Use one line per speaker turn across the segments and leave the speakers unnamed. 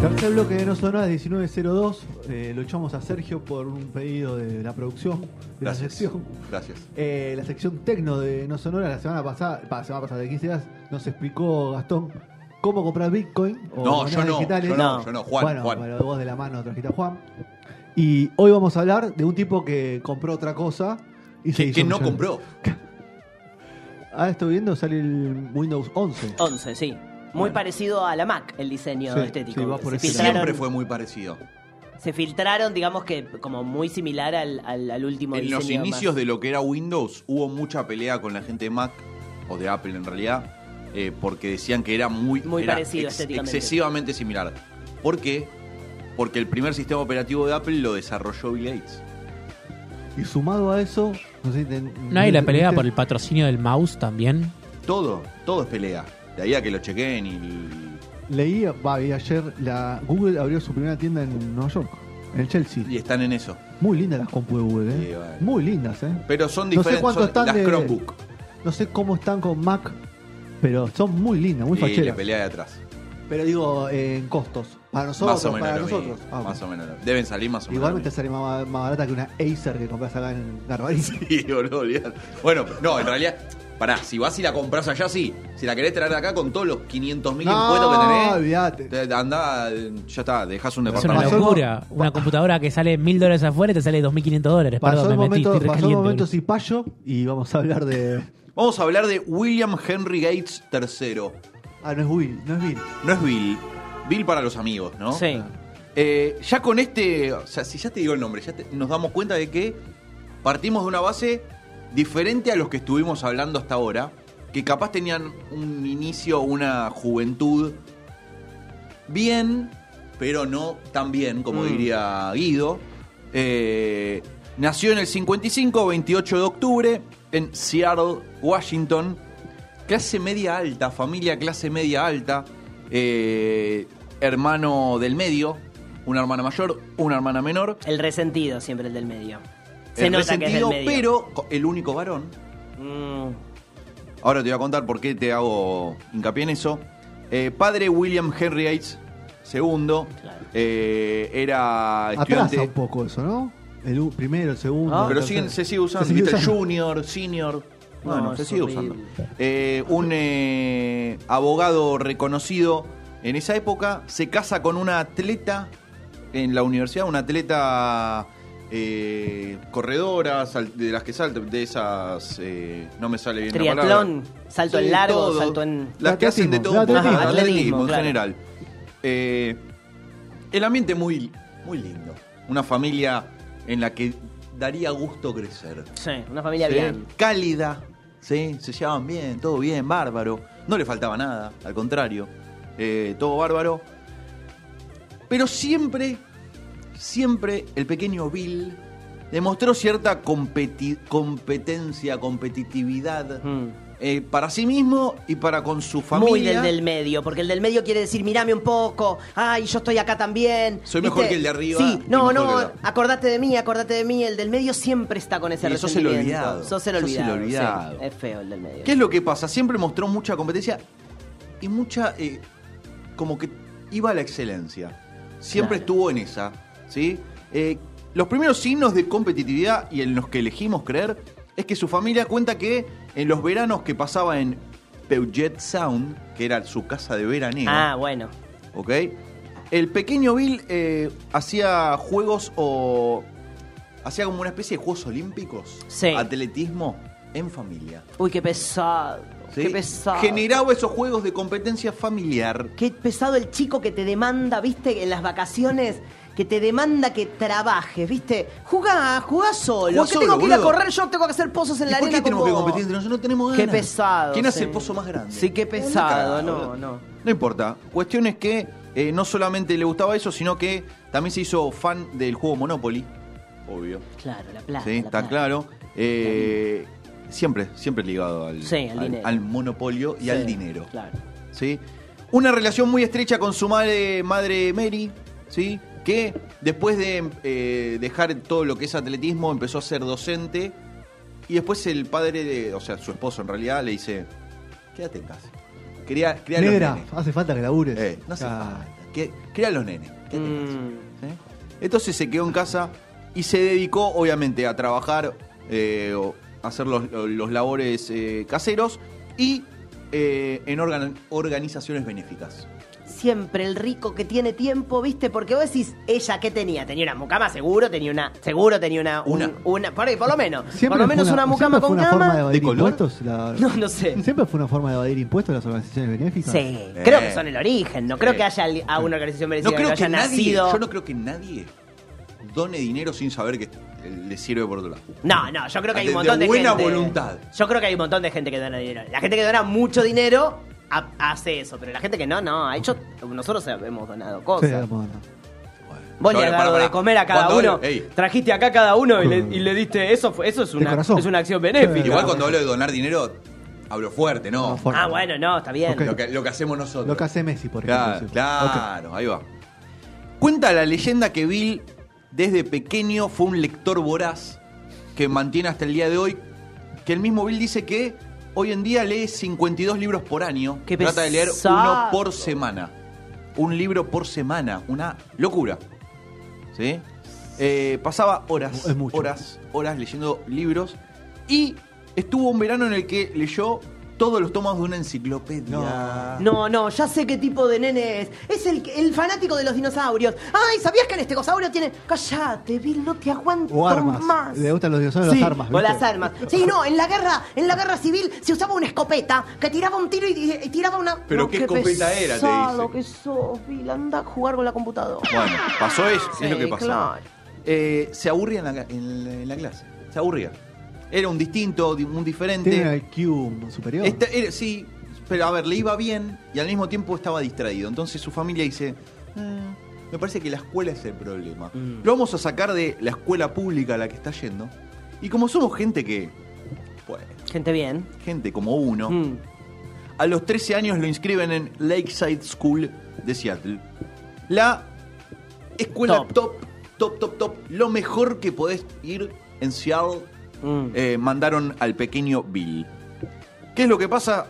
Tercer bloque de No Sonoras 1902. Eh, lo echamos a Sergio por un pedido de la producción de
Gracias.
la sección.
Gracias.
Eh, la sección tecno de No Sonoras la semana pasada, pa, semana pasada de 15 días, nos explicó Gastón cómo comprar Bitcoin o
No, yo no,
digitales.
yo no, yo no, Juan,
bueno,
Juan.
bueno, vos de la mano trajiste a Juan. Y hoy vamos a hablar de un tipo que compró otra cosa y se
¿Qué,
hizo
qué no compró?
Ah, estoy viendo, sale el Windows 11.
11, sí. Muy parecido a la Mac, el diseño
Sí,
estético.
sí, va por ese
Siempre fue muy parecido.
se filtraron, digamos que como muy similar al, al, al último
En
diseño.
los
más-
inicios de lo que era Windows hubo mucha pelea con la gente de Mac o de Apple en realidad eh, porque decían que era muy,
Muy
era
parecido estéticamente.
excesivamente similar. ¿Por qué? Porque el primer sistema operativo de Apple lo desarrolló Bill Gates.
Y sumado a eso, no sé
¿No hay la pelea por el patrocinio del mouse también?
Todo, todo es pelea. De ahí a que lo chequeen y
Leí, va, y ayer la Google abrió su primera tienda en Nueva York, en el Chelsea.
y están en eso.
Muy lindas las compu de Google, ¿eh?
Sí, bueno.
Muy lindas, ¿eh?
Pero son
No sé
diferentes.
cuánto
son
están
las
de-
Chromebook.
No sé cómo están con Mac, pero son muy lindas, muy
y le
facheras.
pelea de atrás.
Pero digo, eh, en costos. Para nosotros,
más o menos
para nosotros. Ah.
Más o menos. Deben salir más o menos.
Igualmente
lo
sale más, más barata que una Acer que compras acá en Garbarín.
mismo. Sí, boludo, olvidate. Bueno, no, en realidad. Pará, si vas y la compras allá, sí. Si la querés traer acá con todos los 500 mil impuestos que
no,
tenés,
olvídate.
te- andá, ya está, dejás un
Es una
departamento.
locura. Una computadora que sale mil dólares afuera y te sale 2.500 dólares.
Pasó
Perdón,
el
me metí,
momento,
estoy
pasó el
recaliente,
momento
boludo.
Cipayo y vamos a hablar de.
Vamos a hablar de William Henry Gates III.
Ah, no es Will, no es Bill.
No es Bill. Bill para los amigos, ¿no?
Sí.
Eh, ya con este, o sea, si ya te digo el nombre, ya te- nos damos cuenta de que partimos de una base diferente a los que estuvimos hablando hasta ahora, que capaz tenían un inicio, una juventud bien, pero no tan bien, como
Mm.
diría Guido. Eh, nació en el 55, 28 de octubre, en Seattle, Washington. Clase media alta, familia clase media alta. eh, hermano del medio, una hermana mayor, una hermana menor.
El resentido siempre el del medio. Se
el
nota que es del
resentido,
medio.
pero el único varón.
Mm,
Ahora te voy a contar por qué te hago hincapié en eso. Eh, padre William Henry II
Claro.
eh, era
Atrasa
estudiante.
un poco eso, ¿no? El primero, el segundo.
Ah,
Pero siguen, se sigue usando,
Se sigue
¿viste?
usando.
Junior, senior. Bueno,
No,
se sigue
horrible.
usando. Eh, un eh, abogado reconocido en esa época se casa con una atleta en la universidad, una atleta eh, corredora, sal- de las que saltan, de esas. eh, no me sale bien la palabra.
Triatlón, salto
Sí,
en largo,
todo.
salto en.
Las que hacen de todo, un poco,
atletismo.
atletismo, en general. Eh, el ambiente muy, muy lindo. Una familia en la que daría gusto crecer.
Sí, una familia
Sí,
bien.
Cálida, ¿sí? se llevaban bien, todo bien, bárbaro. No le faltaba nada, al contrario. todo bárbaro. Pero siempre, siempre el pequeño Bill demostró cierta competi- competencia, competitividad
Mm.
eh, para sí mismo y para con su familia.
Muy del del medio, porque el del medio quiere decir, mirame un poco, ay, yo estoy acá también.
Soy mejor que el de arriba
Sí,
y
no, no,
el
acordate de mí, acordate de mí. El del medio siempre está con ese
Sí, sos el
resentimiento.
olvidado.
Sos el
Sos el
olvidado. sí.
olvidado.
Es feo el del medio.
¿Qué es lo que pasa? Siempre mostró mucha competencia y mucha. eh, como que iba a la excelencia. Siempre
Claro.
estuvo en esa. ¿Sí? Eh, los primeros signos de competitividad y en los que elegimos creer es que su familia cuenta que en los veranos que pasaba en Puget Sound, que era su casa de veraneo,
Ah, bueno.
¿ok? El pequeño Bill eh, hacía juegos o. hacía como una especie de juegos olímpicos.
Sí.
Atletismo en familia.
Uy, qué pesado.
¿sí?
Qué pesado.
Generaba esos juegos de competencia familiar.
Qué pesado el chico que te demanda, viste, en las vacaciones, que te demanda que trabajes, ¿viste? Jugá, jugá solo.
Jugá
que
solo,
tengo que ir a
boludo.
correr, yo tengo que hacer pozos en
¿Y
la
por
arena
qué tenemos que
vos.
competir entre nosotros? No tenemos ganas.
Qué pesado.
¿Quién hace
sí.
el pozo más grande?
Sí, qué pesado. No, no.
No importa. Cuestión es que eh, no solamente le gustaba eso, sino que también se hizo fan del juego Monopoly. Obvio.
Claro, la plata.
Sí,
la
está
plata.
claro. Eh, siempre, siempre ligado al,
Sí, al dinero.
al monopolio y
Sí,
al dinero.
Claro.
¿sí? Una relación muy estrecha con su madre, madre Mary, ¿sí? Que después de eh, dejar todo lo que es atletismo empezó a ser docente y después el padre, de, o sea, su esposo en realidad, le dice, quédate en casa. Cría, cría a los
Negra,
nenes.
hace falta que labures.
Eh, no hace
Ah,
falta. Que- Cría a los nenes. Quédate en casa.
Mm.
Entonces se quedó en casa y se dedicó, obviamente, a trabajar, eh, o hacer los, los labores eh, caseros y eh, en organ- organizaciones benéficas.
Siempre el rico que tiene tiempo, ¿viste? Porque vos decís, ella, ¿qué tenía? Tenía una mucama, seguro tenía una. Seguro tenía una. un-
Una.
una por, ahí, por lo menos.
siempre
por lo menos una, mucama con
una
cama.
forma de evadir
¿De color?
impuestos. la-
No, no sé.
Siempre fue una forma de evadir impuestos las organizaciones benéficas.
Sí, creo que son el origen. No creo que haya ali- a una organización
No
merecida que
creo que
haya
nadie,
nacido.
yo no creo que nadie done dinero sin saber que le sirve por otro lado.
No, no, yo creo que hay
De-
un montón
de
de,
buena
gente.
voluntad.
Yo creo que hay un montón de gente que dona dinero. La gente que dona mucho dinero ha- hace eso, pero la gente que no, no. Ha hecho, nosotros hemos donado
Sí,
cosas.
bueno.
Vos le has dado de comer a cada
Cuando
uno.
ey.
Trajiste acá a cada uno y le, y le diste. Eso fue, eso es una, es una acción benéfica.
Igual cuando hablo de donar dinero, hablo fuerte, ¿no?
No, fuerte.
Ah, bueno, no, está bien.
Lo, que, lo que hacemos nosotros.
Lo que hace Messi, por ejemplo.
Claro, claro, ahí va. Cuenta la leyenda que Bill desde pequeño fue un lector voraz que mantiene hasta el día de hoy, que el mismo Bill dice que hoy en día lee 52 libros por año,
Qué
trata de leer
pesado.
uno por semana. Un libro por semana, una locura. ¿Sí? Eh, pasaba horas,
Es mucho.
horas, horas leyendo libros y estuvo un verano en el que leyó todos los tomos de una enciclopedia.
No, no, ya sé qué tipo de nene es. Es el, el fanático de los dinosaurios. Ay, ¿sabías que el estegosaurio tiene. Cállate, Bill, no te aguanto
O armas.
más.
Le gustan los dinosaurios
Sí,
las armas.
o
¿viste?
las armas. Sí, no, en la guerra, en la guerra civil se usaba una escopeta que tiraba un tiro y, tiraba una.
Pero
No,
qué escopeta era, te
pesado
dice.
que sos, Bill, anda a jugar con la computadora.
Bueno, pasó eso, es lo
Sí,
que pasó.
claro.
Eh, se aburría en la, en la- en la clase, se aburría. Era un distinto, di- un diferente.
Tiene un IQ superior.
Era- sí, pero a ver, le iba bien y al mismo tiempo estaba distraído. Entonces su familia dice, "Eh, me parece que la escuela es el problema.
Mm.
Lo vamos a sacar de la escuela pública a la que está yendo. Y como somos gente que, pues,
Gente bien.
gente como uno,
Mm.
a los 13 años lo inscriben en Lakeside School de Seattle. La escuela
Top.
top, top, top, top. Lo mejor que podés ir en Seattle.
Mm.
eh, mandaron al pequeño Bill. ¿Qué es lo que pasa?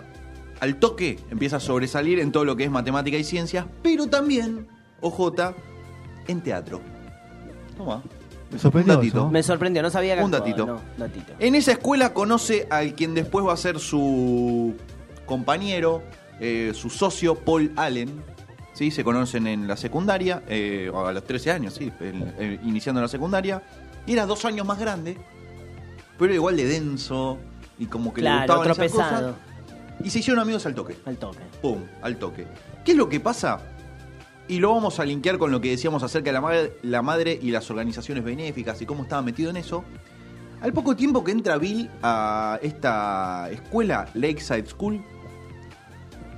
Al toque empieza a sobresalir en todo lo que es matemática y ciencias, pero también, OJ, en teatro. Toma.
Me sorprendió
Un datito.
eso.
Me sorprendió, no sabía que
Un datito.
no, datito.
En esa escuela conoce al quien después va a ser su compañero, eh, su socio Paul Allen. ¿sí? Se conocen en la secundaria, eh, a los 13 años, sí, el- el- iniciando la secundaria. Y era dos años más grande, pero igual de denso y como que le
Claro,
gustaban
otro
esas
pesado.
cosas. Y se hicieron amigos al toque.
Al toque.
Pum, al toque. ¿Qué es lo que pasa? Y lo vamos a linkear con lo que decíamos acerca de la madre, la madre y las organizaciones benéficas y cómo estaba metido en eso. Al poco tiempo que entra Bill a esta escuela, Lakeside School,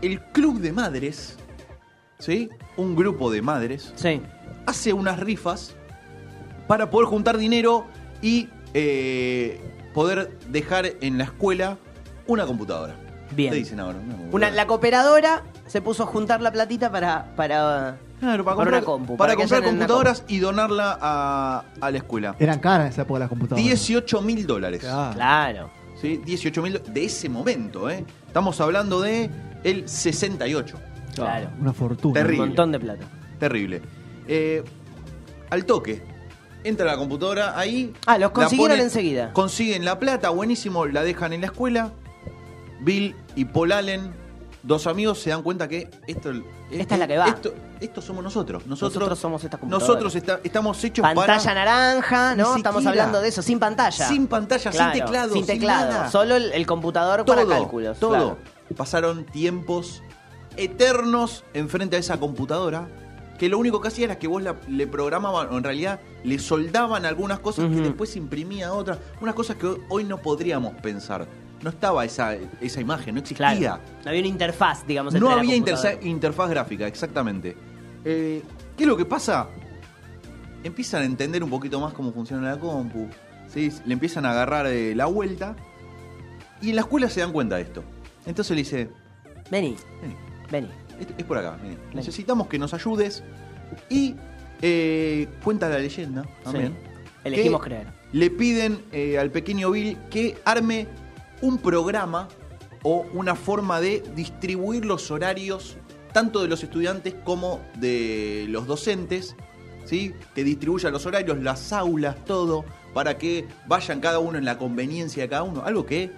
el club de madres, ¿sí? Un grupo de madres,
Sí.
hace unas rifas para poder juntar dinero y eh, poder dejar en la escuela una computadora.
Bien.
¿Qué dicen ahora? Una
la cooperadora se puso a juntar la platita para. para
Claro, para comprar,
una compu,
para
que
comprar
hayan una
computadoras y donarla a, a la escuela.
Eran caras en esa época las computadoras.
18 mil dólares.
Claro.
¿sí? 18 mil de ese momento, ¿eh? Estamos hablando de el 68.
Claro.
Una fortuna.
Terrible.
Un montón de plata.
Terrible. Eh, al toque. Entra la computadora ahí.
Ah, los consiguieron
ponen-
enseguida.
Consiguen la plata, buenísimo, la dejan en la escuela. Bill y Paul Allen, dos amigos, se dan cuenta que esto,
Esta es la que va.
Esto, esto somos nosotros. Nosotros,
Nosotros somos esta computadora.
Nosotros está- estamos hechos
Pantalla
para.
naranja, ¿no? Estamos hablando de eso, sin pantalla.
Sin pantalla, sin teclado,
Sin
sin
teclado.
nada.
Solo el, el computador
todo,
para cálculos.
todo.
claro.
Pasaron tiempos eternos enfrente a esa computadora que lo único que hacía era que vos la- le programaban, o en realidad le soldaban algunas cosas que
Ujú.
después imprimía otras, unas cosas que hoy- hoy no podríamos pensar. No estaba esa, esa imagen, no existía.
Claro. No había una interfaz, digamos.
No había interfaz gráfica, exactamente. Eh, ¿Qué es lo que pasa? Empiezan a entender un poquito más cómo funciona la compu. ¿sí? Le empiezan a agarrar eh, la vuelta. Y en la escuela se dan cuenta de esto. Entonces le dice,
Vení,
"Vení,
vení.
Es, es por acá, vení. necesitamos que nos ayudes. Y eh, cuenta la leyenda también.
Elegimos
que
creer.
Le piden eh, al pequeño Bill que arme un programa o una forma de distribuir los horarios tanto de los estudiantes como de los docentes, ¿sí? que distribuya los horarios, las aulas, todo, para que vayan cada uno en la conveniencia de cada uno. Algo que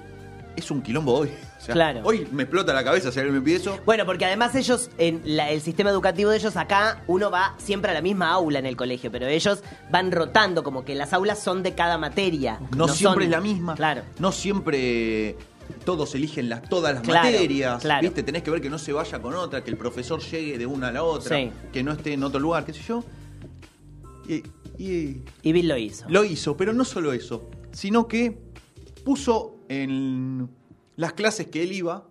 es un quilombo hoy. O sea,
Claro.
Hoy me explota la cabeza si alguien me pide eso.
Bueno, porque además ellos, en la- el sistema educativo de ellos acá, uno va siempre a la misma aula en el colegio, pero ellos van rotando, como que las aulas son de cada materia.
No, siempre
son-
es la misma.
Claro.
No siempre todos eligen las, todas las
Claro,
materias.
claro.
¿Viste? Tenés que ver que no se vaya con otra, que el profesor llegue de una a la otra,
Sí.
que no esté en otro lugar, qué sé yo. Y, y
Y Bill lo hizo.
lo hizo, pero no solo eso, sino que puso en las clases que él iba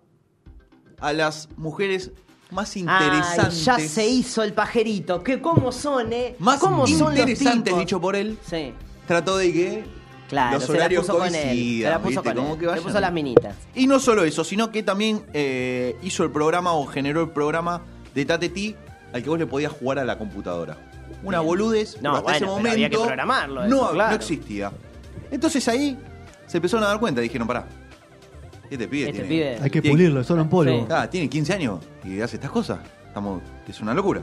a las mujeres más
Ay,
interesantes.
ya se hizo el pajerito. ¿Qué, ¿Cómo son, eh?
Más
¿Cómo son
interesantes,
tipos?
dicho por él.
Sí.
Trató de que
Claro,
los
se la
horarios
puso con él. Se la puso con él.
que
Le puso las minitas.
Y no solo eso, sino que también eh, hizo el programa o generó el programa de Tateti al que vos le podías jugar a la computadora. Una boludez,
No,
hasta ese momento
había que programarlo
no,
eso, claro.
no existía. Entonces ahí se empezaron a dar cuenta, dijeron, pará, este pibe
Este
tiene,
pibe.
Hay que
tiene-
pulirlo, es solo en polvo.
Sí.
Ah, tiene 15 años y hace estas cosas. Estamos, es una locura.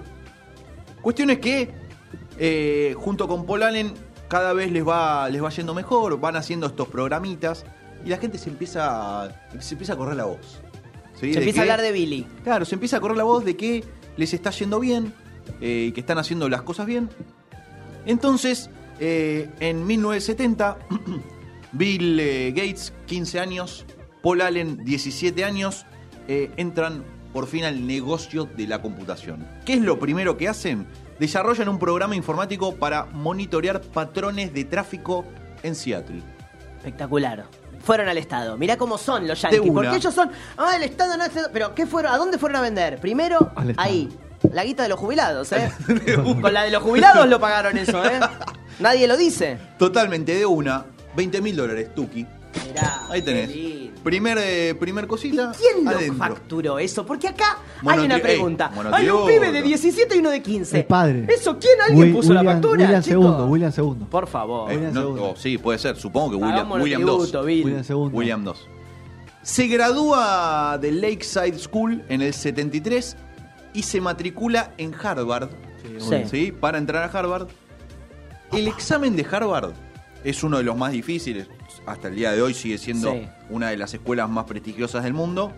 Cuestión es que, eh, junto con Paul Allen, cada vez les va, les va yendo mejor, van haciendo estos programitas y la gente se empieza a, se empieza a correr la voz. ¿sí?
Se empieza
que-
a hablar de Billy.
Claro, se empieza a correr la voz de que les está yendo bien, eh, que están haciendo las cosas bien. Entonces, eh, en 1970, Bill eh, Gates, 15 años, Paul Allen, 17 años, eh, entran por fin al negocio de la computación. ¿Qué es lo primero que hacen? Desarrollan un programa informático para monitorear patrones de tráfico en Seattle.
Espectacular. Fueron al Estado. Mirá cómo son los yankees. Porque ellos son. Ah, el Estado no hace. Pero, ¿qué fueron? ¿A dónde fueron a vender? Primero, ahí. La guita de los jubilados, ¿eh? Con la de los jubilados lo pagaron eso, ¿eh? Nadie lo dice.
Totalmente de una, 20 mil dólares, Tuki.
Mirá.
Ahí tenés. Primer, eh, primer cosita.
¿Quién lo
adentro.
facturó eso? Porque acá
Monotri-
hay una
ey,
pregunta. Hay un pibe de 17 y uno de 15.
El padre.
¿Eso quién? ¿Alguien
Wi-
puso la
William-
factura?
William
chico?
segundo, William segundo.
Por favor.
Eh,
William
no,
segundo.
oh, sí, puede ser. Supongo que William,
Hagamos
William
tributo,
2.
Bill.
William segundo.
William 2. Se gradúa de Lakeside School en el 73 y se matricula en Harvard.
Sí.
¿sí? Para entrar a Harvard. El examen de Harvard es uno de los más difíciles. Hasta el día de hoy sigue siendo
Sí.
una de las escuelas más prestigiosas del mundo.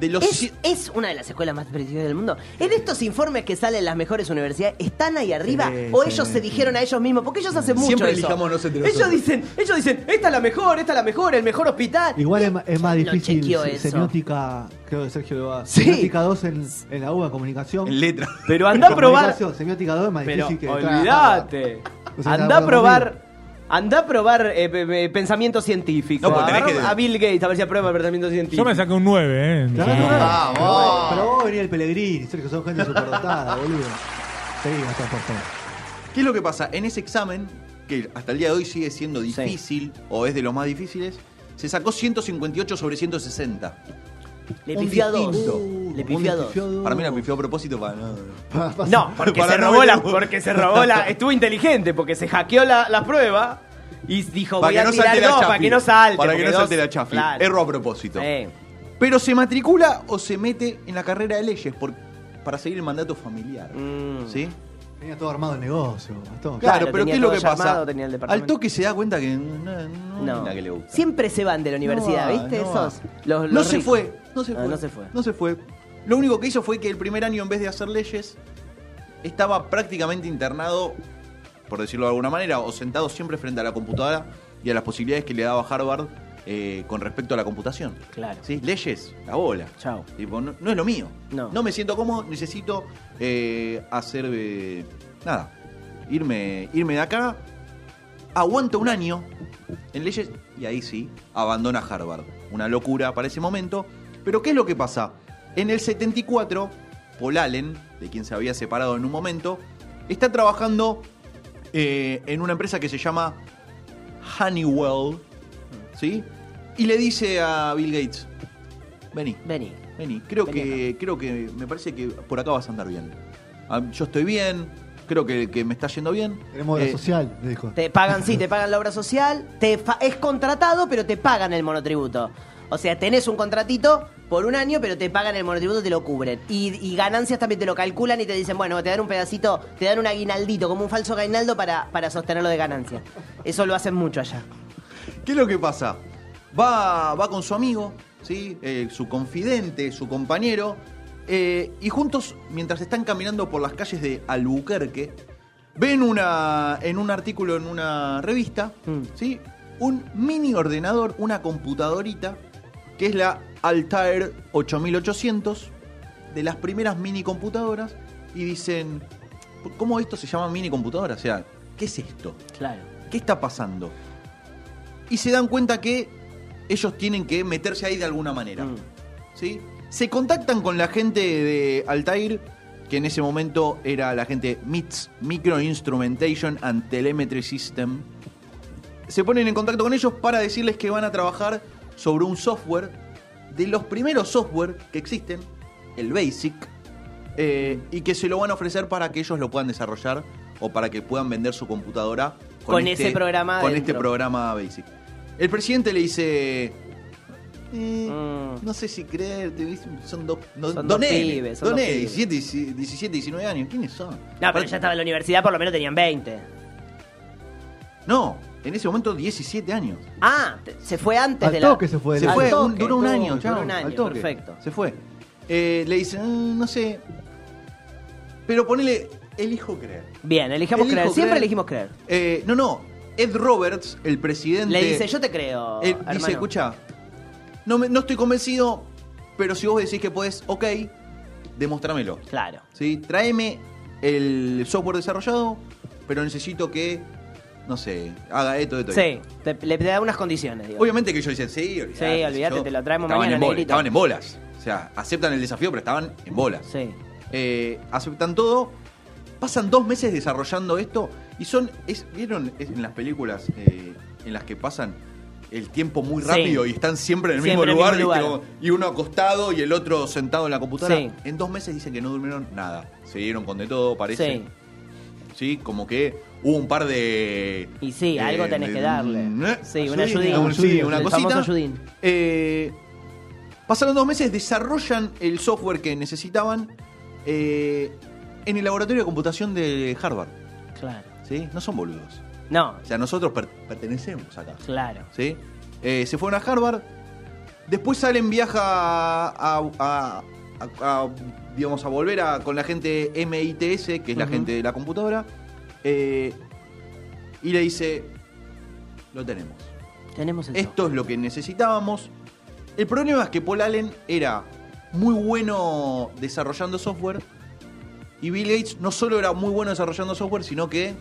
De los
Es, es una de las escuelas más prestigiosas del mundo. En estos informes que salen las mejores universidades, ¿están ahí arriba?
Sí,
¿O
sí,
ellos se dijeron a ellos mismos? Porque ellos hacen mucho
Siempre
eso.
elijámonos entre
ellos dicen, ellos dicen, esta es la mejor, esta es la mejor, el mejor hospital.
Igual es, es más
¿quién lo
difícil
chequeó
se-
eso?
semiótica, creo que Sergio lo va.
Sí.
Semiótica 2 en, en la UBA comunicación.
en letra.
Pero anda a probar.
Semiótica 2 es más
Pero
difícil que
olvídate.
O sea,
Anda
¿estás
a
de
probar. Anda a probar eh, pe- pe- pensamiento científico.
No, pues tenés
Agarra
que-
A Bill Gates a ver si aprueba el pensamiento científico.
Yo me saqué un 9, ¿eh?
Claro, claro.
¡Vamos!
Pero vos venía el Pellegrini, Sergio, son gente superdotada, boludo. Seguí, Gastón, por favor.
¿Qué es lo que pasa? En ese examen, que hasta el día de hoy sigue siendo difícil, o es de los más difíciles, se sacó 158 sobre 160.
Le pifió a dos. Le pifió a dos.
Para mí la pifió a propósito para no...
No, porque
Para
se
no
robó la, porque se robó la, estuvo inteligente, porque se hackeó la, la prueba y dijo
Para
voy
que
a
no
tirar dos, para que no salte.
Para que no salte
dos-
la chafi.
Claro.
Erro a propósito. Pero se matricula o se mete en la carrera de leyes por- para seguir el mandato familiar.
Mm.
¿Sí?
Tenía todo armado el negocio, Gastón.
Claro,
Claro,
pero ¿qué es lo
todo
que pasa?
armado, tenía el.
Al toque se da cuenta que no, no, no que le gusta.
Siempre se van de la universidad,
No va,
¿viste?
no
Esos.
va.
Los, los
no se fue, no se
Ah,
fue.
no se fue.
No se fue. Lo único que hizo fue que el primer año, en vez de hacer leyes, estaba prácticamente internado, por decirlo de alguna manera, o sentado siempre frente a la computadora y a las posibilidades que le daba Harvard eh, con respecto a la computación.
Claro.
¿Sí? Leyes, la bola.
Chao.
Tipo, no, no es lo mío.
No.
me siento cómodo, necesito eh, hacer. eh, nada. Irme, irme de acá. Aguanta un año en leyes y ahí sí, abandona Harvard. Una locura para ese momento. Pero ¿qué es lo que pasa? En el 74, Paul Allen, de quien se había separado en un momento, está trabajando eh, en una empresa que se llama Honeywell. ¿Sí? Y le dice a Bill Gates: Vení,
Vení.
Vení, creo
Vení
que, creo que me parece que por acá vas a andar bien. Ah, Yo estoy bien, creo que, que me está yendo bien.
Tenemos obra
Eh,
social, le dijo.
Te pagan, sí, te pagan la obra social, te fa- es contratado, pero te pagan el monotributo. O sea, tenés un contratito por un año, pero te pagan el monotributo, te lo cubren. Y, y ganancias también te lo calculan y te dicen, bueno, te dan un pedacito, te dan un aguinaldito, como un falso aguinaldo para, para sostenerlo de ganancia. Eso lo hacen mucho allá.
¿Qué es lo que pasa? Va, va con su amigo, ¿sí? Eh, su confidente, su compañero, eh, y juntos, mientras están caminando por las calles de Albuquerque, ven una, en un artículo en una revista,
Mm.
¿sí? un mini ordenador, una computadorita, que es la Altair 8800, de las primeras mini computadoras, y dicen, ¿cómo esto se llama mini computadora? O sea, ¿qué es esto?
Claro.
¿Qué está pasando? Y se dan cuenta que ellos tienen que meterse ahí de alguna manera.
Mm.
¿sí? Se contactan con la gente de Altair, que en ese momento era la gente MITS, Micro Instrumentation and Telemetry System. Se ponen en contacto con ellos para decirles que van a trabajar sobre un software, de los primeros software que existen, el BASIC, eh, y que se lo van a ofrecer para que ellos lo puedan desarrollar o para que puedan vender su computadora
Con ese programa
Con
dentro.
este programa BASIC. El presidente le dice. eh,
Mm.
No sé si creer, son dos, no,
Son
dos nenes,
pibes, son
dos
dos
nenes,
pibes.
17, 17, 19 años. ¿Quiénes son?
No, pero ya estaba en la universidad, por lo menos tenían 20.
No, en ese momento 17 años.
Ah, se fue antes
Al
de la...
toque se fue.
Se fue,
toque.
un- duró un año,
Duró
chao,
un año,
al toque.
perfecto.
Se fue. Eh, le dicen, "Mm, no sé. Pero ponele, elijo creer.
Bien, elijamos
Elijo
creer. Siempre
creer.
elegimos creer.
Eh, no, no. Ed Roberts, el presidente.
Le dice, yo te creo,
Él
hermano.
dice, escucha, no, me- no estoy convencido, pero si vos decís que podés, ok, demostrámelo.
Claro.
¿sí? Tráeme el software desarrollado, pero necesito que, no sé, haga esto, esto.
Sí,
esto.
te- le da unas condiciones, digo.
Obviamente que ellos dicen, sí, olvidate,
Sí, olvidate,
yo-
te lo traemos
estaban
mañana,
en bolas. Estaban en bolas. O sea, aceptan el desafío, pero estaban en bolas.
Sí.
Eh, aceptan todo. Pasan dos meses desarrollando esto y son, es- ¿vieron es en las películas eh, en las que pasan el tiempo muy
Sí.
rápido y están siempre en el
Siempre
mismo
el
lugar,
mismo
¿viste?
lugar.
Como- y uno acostado y el otro sentado en la computadora?
Sí.
En dos meses dicen que no durmieron nada. Se dieron con de todo, parece.
Sí.
Sí, como que hubo un par de...
Y sí, algo tenés que darle.
¿eh?
Sí, una
Ayudín,
ayudín.
un- sí, una
El
cosita.
famoso ayudín.
Eh, pasaron dos meses, desarrollan el software que necesitaban eh, en el laboratorio de computación de Harvard.
Claro.
¿Sí? No son boludos.
No,
O sea, nosotros per- pertenecemos acá.
claro.
¿sí? Eh, se fueron a Harvard. Después salen, viaja a, a- a- a- digamos, a volver a, con la gente MITS, que es la gente de la computadora. eh, y le dice, lo tenemos.
Tenemos el
Esto es lo que necesitábamos. El problema es que Paul Allen era muy bueno desarrollando software. Y Bill Gates no solo era muy bueno desarrollando software, sino que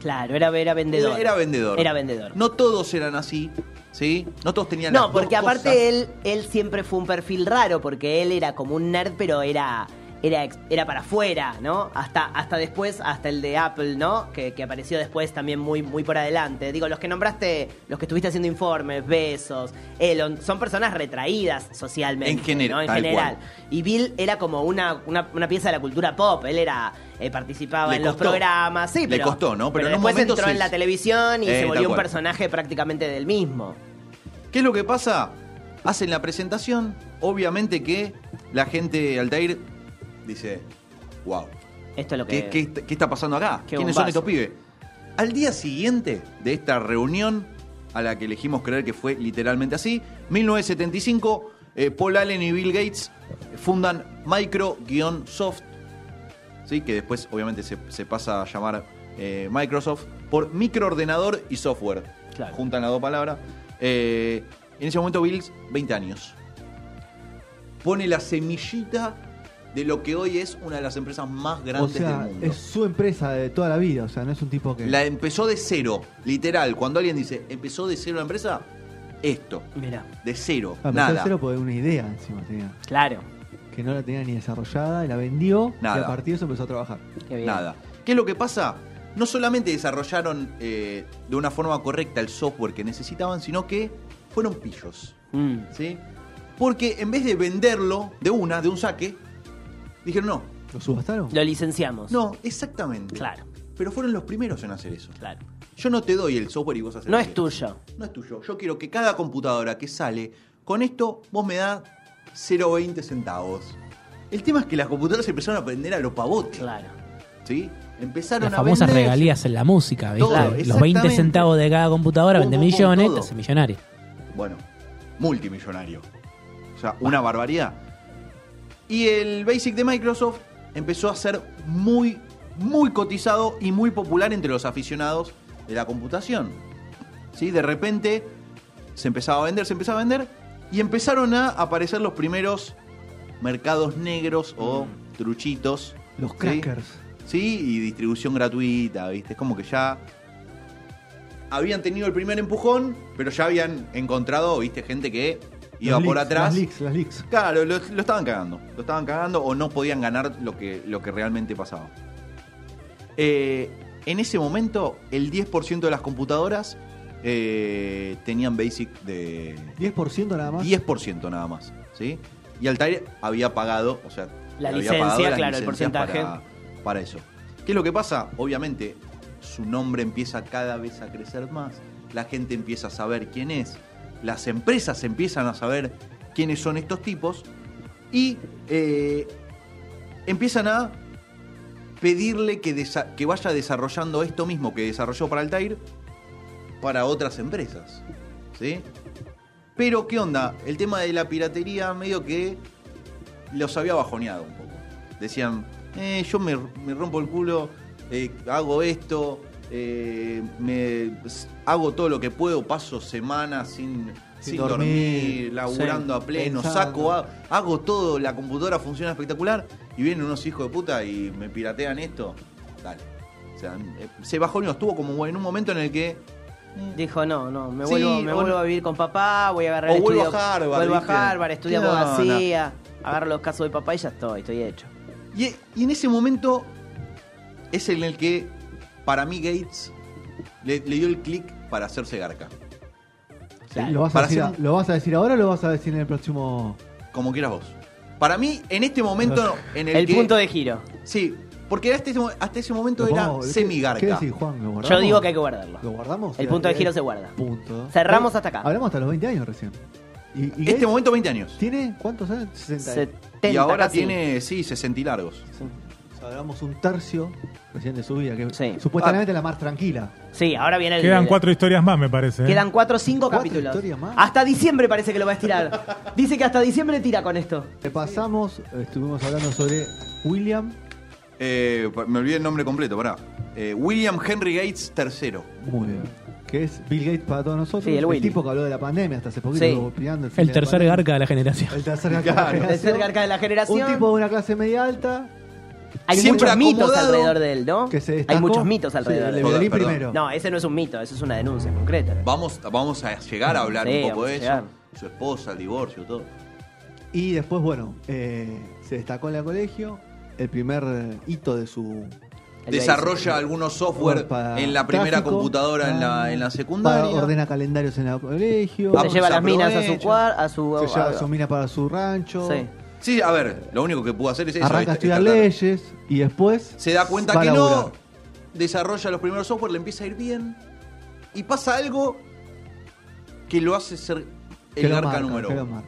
Claro, era, era vendedor.
era, era vendedor.
Era vendedor.
No todos eran así, ¿sí? No todos tenían
No,
las dos
porque aparte
cosas.
él, él siempre fue un perfil raro, porque él era como un nerd, pero era, era, era para afuera, ¿no? Hasta, hasta después, hasta el de Apple, ¿no? Que, que apareció después también muy, muy por adelante. Digo, los que nombraste, los que estuviste haciendo informes, Besos, Elon, son personas retraídas socialmente.
En general,
¿no? En general.
cual.
Y Bill era como una, una, una pieza de la cultura pop. Él era eh, participaba
Le
en los programas, sí,
Le
pero,
costó, ¿no? Pero en un
después entró en la televisión y
Eh,
se volvió un personaje prácticamente del mismo.
¿Qué es lo que pasa? Hacen la presentación. Obviamente que la gente Altair dice: Wow,
Esto es lo que.
¿qué, qué- qué está pasando acá?
Qué
¿Quiénes son estos pibes? Al día siguiente de esta reunión, a la que elegimos creer que fue literalmente así, 1975, eh, Paul Allen y Bill Gates fundan Micro-Soft, ¿sí? que después obviamente se, se pasa a llamar eh, Microsoft, por microordenador y software.
Claro.
Juntan las dos palabras. Eh, En ese momento Bills, 20 años. Pone la semillita de lo que hoy es una de las empresas más
O
grandes
sea,
del mundo.
es su empresa de toda la vida, o sea, no es un tipo que...
La empezó de cero, literal. Cuando alguien dice, empezó de cero la empresa, esto,
Mira,
de cero,
Ah, empezó de
nada.
cero porque una idea encima tenía.
claro.
Que no la tenía ni desarrollada y la vendió y
Nada.
a partir de eso empezó a trabajar.
Qué bien.
Nada. ¿Qué es lo que pasa? No solamente desarrollaron eh, de una forma correcta el software que necesitaban, sino que fueron pillos.
Mm.
¿Sí? Porque en vez de venderlo de una, de un saque, dijeron no.
¿Lo subastaron?
Lo licenciamos.
No, exactamente.
Claro,
Pero fueron los primeros en hacer eso.
claro.
Yo no te doy el software y vos haces
No es tuyo.
No es tuyo. Yo quiero que cada computadora que sale, con esto vos me das 0,20 centavos. El tema es que las computadoras empezaron a aprender a los pavotes.
Claro.
¿Sí? Empezaron
Las
a
famosas
vender-
regalías en la música, ¿viste?
Todo,
Los 20
exactamente.
centavos de cada computadora
Pum,
vende
pum, pum,
millones,
todo.
te hace millonario.
Bueno, multimillonario. O sea, una barbaridad. Y el Basic de Microsoft empezó a ser muy, muy cotizado y muy popular entre los aficionados de la computación. ¿Sí? De repente se empezaba a vender, se empezaba a vender y empezaron a aparecer los primeros mercados negros o truchitos.
Los
¿sí?
crackers.
Sí, y distribución gratuita, ¿viste? Es como que ya habían tenido el primer empujón, pero ya habían encontrado, ¿viste? Gente que iba
Los
por
leaks,
atrás.
Las leaks, las leaks.
Claro, lo, lo estaban cagando. Lo estaban cagando o no podían ganar lo que, lo que realmente pasaba. Eh, en ese momento, el 10% de las computadoras eh, tenían Basic de
10% nada más.
10% nada más. ¿sí? Y Altair había pagado, o sea,
La licencia,
pagado las
claro, el
licencias
porcentaje.
Para, para eso. ¿Qué es lo que pasa? Obviamente, su nombre empieza cada vez a crecer más. La gente empieza a saber quién es. Las empresas empiezan a saber quiénes son estos tipos. Y eh, empiezan a pedirle que, vaya desarrollando esto mismo que desarrolló para Altair para otras empresas. ¿Sí? Pero, ¿qué onda? El tema de la piratería medio que los había bajoneado un poco. Decían, eh, yo me, me rompo el culo, eh, hago esto, eh, me, hago todo lo que puedo, paso semanas sin, sin, dormir,
dormir,
laburando a pleno,
pensando.
saco, ha- hago todo, la computadora funciona espectacular y vienen unos hijos de puta y me piratean esto. Dale. O sea, eh, se bajoneó, estuvo como en un momento en el que
Dijo, no, no, me
Sí,
vuelvo, me vuelvo
no-
a vivir con papá, voy a agarrar
O
el
vuelvo
estudio.
a Harvard,
Vuelvo
¿viste?
a Harvard, estudio
¿Qué
abogacía, agarro los casos de papá y ya estoy, estoy hecho.
Y, y en ese momento es en el que, para mí, Gates le, le dio el clic para hacerse garca.
¿Lo, vas a decir,
hacer un-
¿Lo vas a decir ahora o lo vas a decir en el próximo...?
Como quieras vos. Para mí, en este momento en el,
El
que...
punto de giro.
Sí, porque hasta ese, mo- hasta ese momento
¿Lo
era
podemos- ¿qué-
semi-garca.
¿Qué decís, Juan? ¿Lo guardamos?
Yo digo que hay que guardarlo.
¿Lo guardamos?
El punto de giro se guarda.
Punto.
Cerramos
Eh,
hasta acá.
Hablamos hasta los 20 años recién. ¿Y, y
Este momento, 20 años.
tiene cuántos años? 60.
70
y ahora
casi.
tiene, sí, 60 y largos.
Sea, hablamos un tercio recién de su vida, que
Sí.
supuestamente la más tranquila.
Sí, ahora viene el.
Quedan cuatro historias más, me parece. ¿eh?
Quedan cuatro o cinco
Cuatro
capítulos.
historias más.
Hasta diciembre parece que lo va a estirar. Dice que hasta diciembre tira con esto.
Repasamos, estuvimos hablando sobre William.
Eh, me olvidé el nombre completo, pará. Eh, William Henry Gates III.
Muy bien. Que es Bill Gates para todos nosotros.
Sí, el Willy.
tipo que habló de la pandemia hasta hace poquito.
Sí.
opinando fin
El
de la
tercer
pandemia.
garca de la generación.
El tercer garca. de la generación.
tercer garca de la generación.
Un tipo de una clase media alta
Hay
Siempre
muchos mitos alrededor de él, ¿no?
que se
Hay muchos mitos
Sí,
alrededor
le
de
perdón.
primero.
No, ese no es un mito, eso es una denuncia concreta.
Vamos, vamos a llegar a hablar
Sí,
un poco de eso.
llegar.
Su esposa, el divorcio, todo.
Y después, bueno, eh, se destacó en el colegio. El primer hito de su.
Desarrolla algunos software
para
en la primera computadora en la, en la
Para
secundaria.
ordena calendarios en el colegio.
Se lleva las minas a su a su.
se lleva
a-
su mina para su rancho.
Sí.
Sí, a ver, lo único que pudo hacer es eso.
arranca a estudiar leyes y después.
Se da cuenta que no, desarrolla los primeros software, le empieza a ir bien. Y pasa algo que lo hace ser el
marca,
número uno.